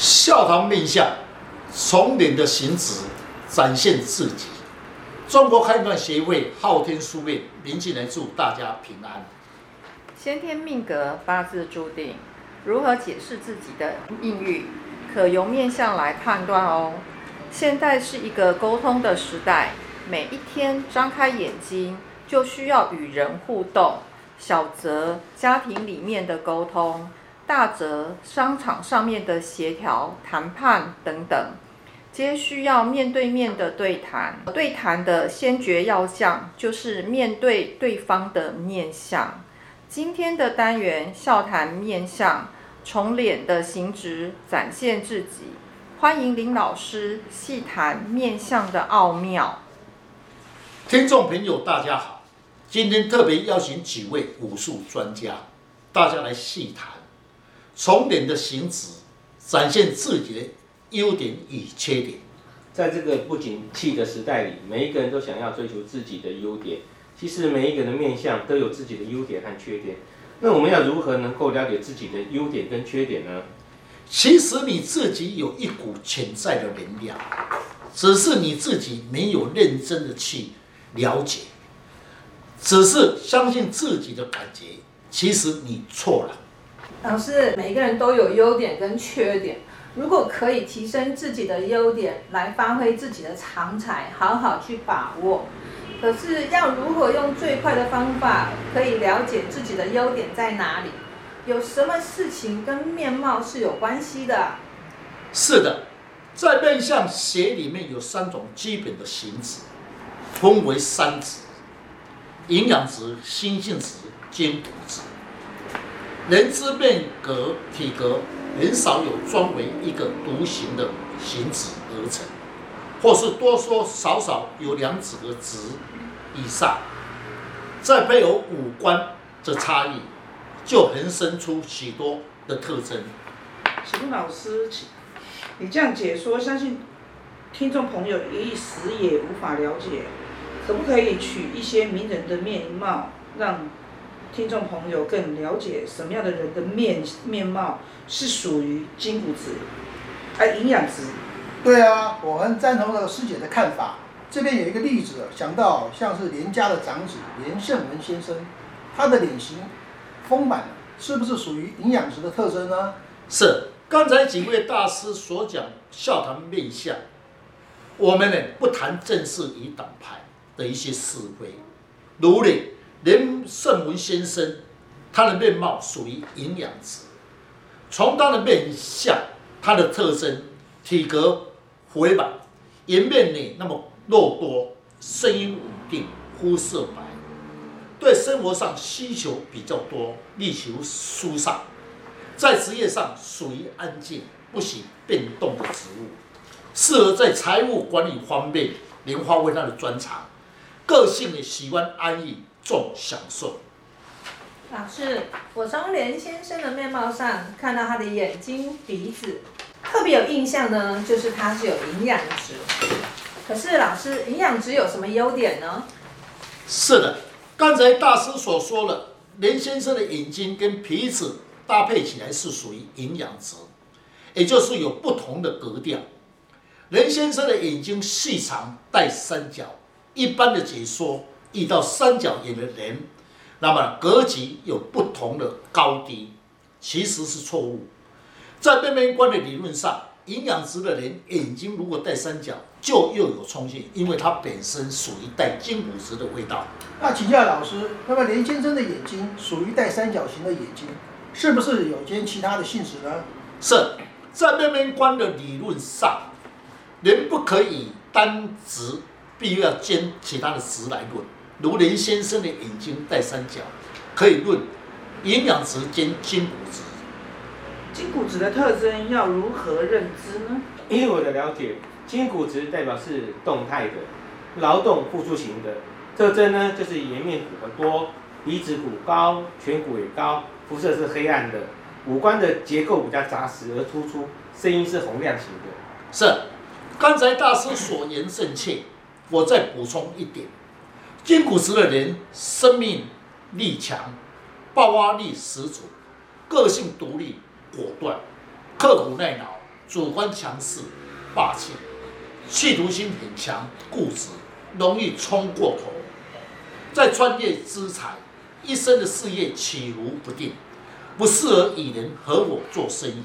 笑谈面相，从脸的形质展现自己。中国开运协会昊天书院，林进来祝大家平安。先天命格八字注定，如何解释自己的命运，可由面相来判断哦。现在是一个沟通的时代，每一天张开眼睛就需要与人互动，小则家庭里面的沟通。大则商场上面的协调、谈判等等，皆需要面对面的对谈。对谈的先决要项就是面对对方的面相。今天的单元笑谈面相，从脸的形质展现自己。欢迎林老师细谈面相的奥妙。听众朋友，大家好，今天特别邀请几位武术专家，大家来细谈。从脸的形质展现自己的优点与缺点。在这个不景气的时代里，每一个人都想要追求自己的优点。其实每一个人的面相都有自己的优点和缺点。那我们要如何能够了解自己的优点跟缺点呢？其实你自己有一股潜在的能量，只是你自己没有认真的去了解，只是相信自己的感觉。其实你错了。老师，每个人都有优点跟缺点。如果可以提升自己的优点，来发挥自己的长才，好好去把握。可是要如何用最快的方法，可以了解自己的优点在哪里？有什么事情跟面貌是有关系的？是的，在面相学里面有三种基本的形质，分为三质：营养值、心性值、筋骨值。人之面格体格很少有专为一个独行的形子而成，或是多多少少有两指的质以上，再配有五官的差异，就横生出许多的特征。请问老师，你这样解说，相信听众朋友一时也无法了解，可不可以取一些名人的面貌让？听众朋友更了解什么样的人的面面貌是属于筋骨质，而营养质。对啊，我很赞同那个师姐的看法。这边有一个例子，想到像是连家的长子连胜文先生，他的脸型丰满，是不是属于营养质的特征呢？是。刚才几位大师所讲笑谈面相，我们呢不谈正式与党派的一些是非，如呢。连胜文先生，他的面貌属于营养质。从他的面相，他的特征，体格肥满，颜面呢那么肉多，声音稳定，肤色白，对生活上需求比较多，力求舒畅。在职业上属于安静，不喜变动的职务，适合在财务管理方面，莲花为他的专长。个性呢喜欢安逸。重享受。老师，我从连先生的面貌上看到他的眼睛、鼻子，特别有印象呢，就是他是有营养值。可是老师，营养值有什么优点呢？是的，刚才大师所说了，连先生的眼睛跟鼻子搭配起来是属于营养值，也就是有不同的格调。连先生的眼睛细长带三角，一般的解说。遇到三角眼的人，那么格局有不同的高低，其实是错误。在面面观的理论上，营养值的人眼睛如果带三角，就又有冲劲，因为它本身属于带筋骨质的味道。那请教老师，那么连先生的眼睛属于带三角形的眼睛，是不是有兼其他的性质呢？是在面面观的理论上，人不可以单值，必须要兼其他的值来论。如林先生的眼睛带三角，可以论营养值兼筋骨质。筋骨质的特征要如何认知呢？以我的了解，筋骨质代表是动态的、劳动付出型的特征呢，就是颜面骨很多，鼻子骨高，颧骨也高，肤色是黑暗的，五官的结构比较扎实而突出，声音是洪亮型的。是，刚才大师所言甚切，我再补充一点。筋骨质的人，生命力强，爆发力十足，个性独立果断，刻苦耐劳，主观强势、霸气，企图心很强、固执，容易冲过头，在专业资财，一生的事业起伏不定，不适合与人合伙做生意。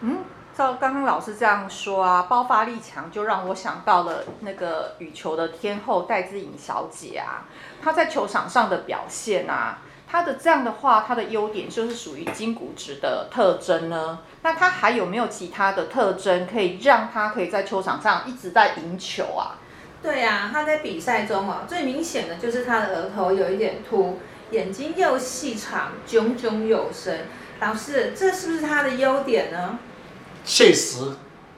嗯。照刚刚老师这样说啊，爆发力强，就让我想到了那个羽球的天后戴资颖小姐啊，她在球场上的表现啊，她的这样的话，她的优点就是属于筋骨质的特征呢。那她还有没有其他的特征，可以让她可以在球场上一直在赢球啊？对呀、啊，她在比赛中啊，最明显的就是她的额头有一点凸，眼睛又细长，炯炯有神。老师，这是不是她的优点呢？确实，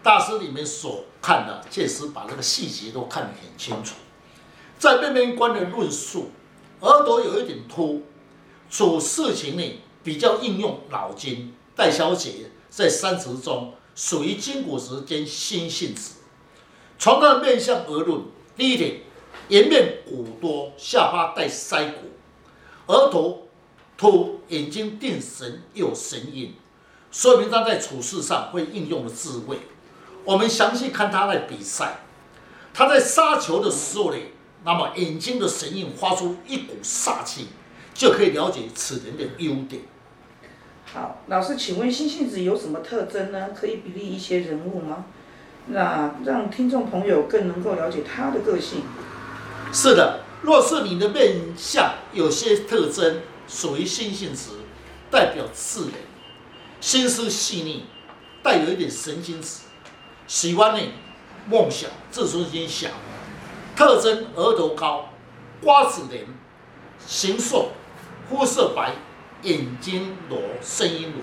大师里面所看的，确实把这个细节都看得很清楚。在面面观的论述，额头有一点凸，处事情呢比较应用脑筋。戴小姐在三十中属于筋骨时兼心性质。从她的面相而论，第一点，颜面骨多，下巴带腮骨，额头凸，眼睛定神有神韵。说明他在处事上会应用的智慧。我们详细看他在比赛，他在杀球的时候呢，那么眼睛的神韵发出一股煞气，就可以了解此人的优点。好，老师，请问星星子有什么特征呢？可以比例一些人物吗？那让听众朋友更能够了解他的个性。是的，若是你的面相有些特征属于星星子，代表智人。心思细腻，带有一点神经质，喜欢呢梦想，自尊心小，特征额头高，瓜子脸，形瘦，肤色白，眼睛裸，声音裸，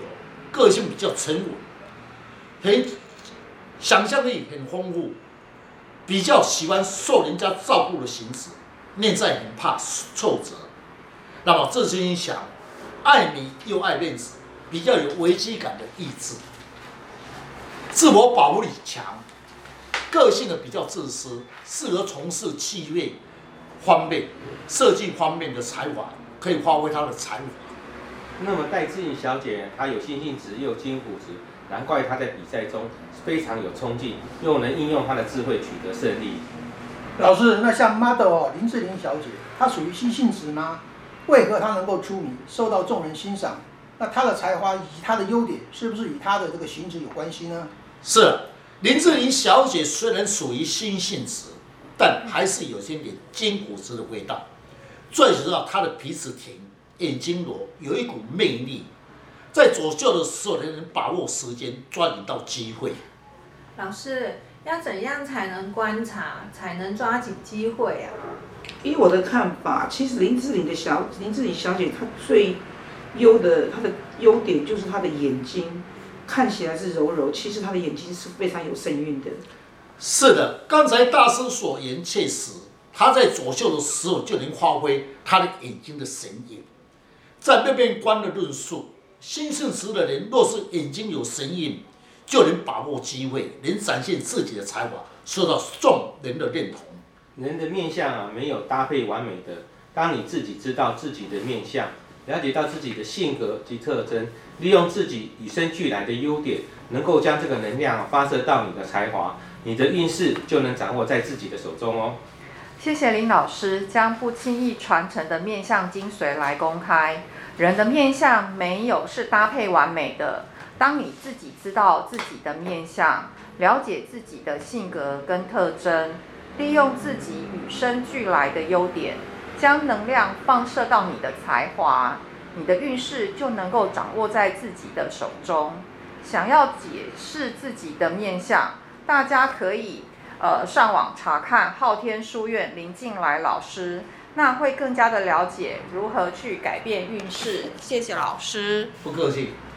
个性比较沉稳，很想象力很丰富，比较喜欢受人家照顾的形式，内在很怕挫折，那么自尊心小，爱美又爱面子。比较有危机感的意志，自我保护力强，个性的比较自私，适合从事企业方面、设计方面的才华，可以发挥他的才华。那么戴志颖小姐，她有星性质又有筋骨质，难怪她在比赛中非常有冲劲，又能应用她的智慧取得胜利。老师，那像 model 林志玲小姐，她属于星性质吗？为何她能够出名，受到众人欣赏？那他的才华以及他的优点，是不是与他的这个形质有关系呢？是，林志玲小姐虽然属于新性质，但还是有些点筋骨子的味道。最主要，她的鼻子挺，眼睛裸，有一股魅力。在左秀的时候，才能把握时间，抓紧到机会。老师，要怎样才能观察，才能抓紧机会啊？依我的看法，其实林志玲的小林志玲小姐她最。优的，他的优点就是他的眼睛看起来是柔柔，其实他的眼睛是非常有神韵的。是的，刚才大师所言确实，他在左秀的时候就能发挥他的眼睛的神韵。在那边观的论述，心性质的人若是眼睛有神韵，就能把握机会，能展现自己的才华，受到众人的认同。人的面相啊，没有搭配完美的。当你自己知道自己的面相。了解到自己的性格及特征，利用自己与生俱来的优点，能够将这个能量发射到你的才华，你的运势就能掌握在自己的手中哦。谢谢林老师将不轻易传承的面相精髓来公开。人的面相没有是搭配完美的，当你自己知道自己的面相，了解自己的性格跟特征，利用自己与生俱来的优点。将能量放射到你的才华，你的运势就能够掌握在自己的手中。想要解释自己的面相，大家可以呃上网查看昊天书院林进来老师，那会更加的了解如何去改变运势。谢谢老师，不客气。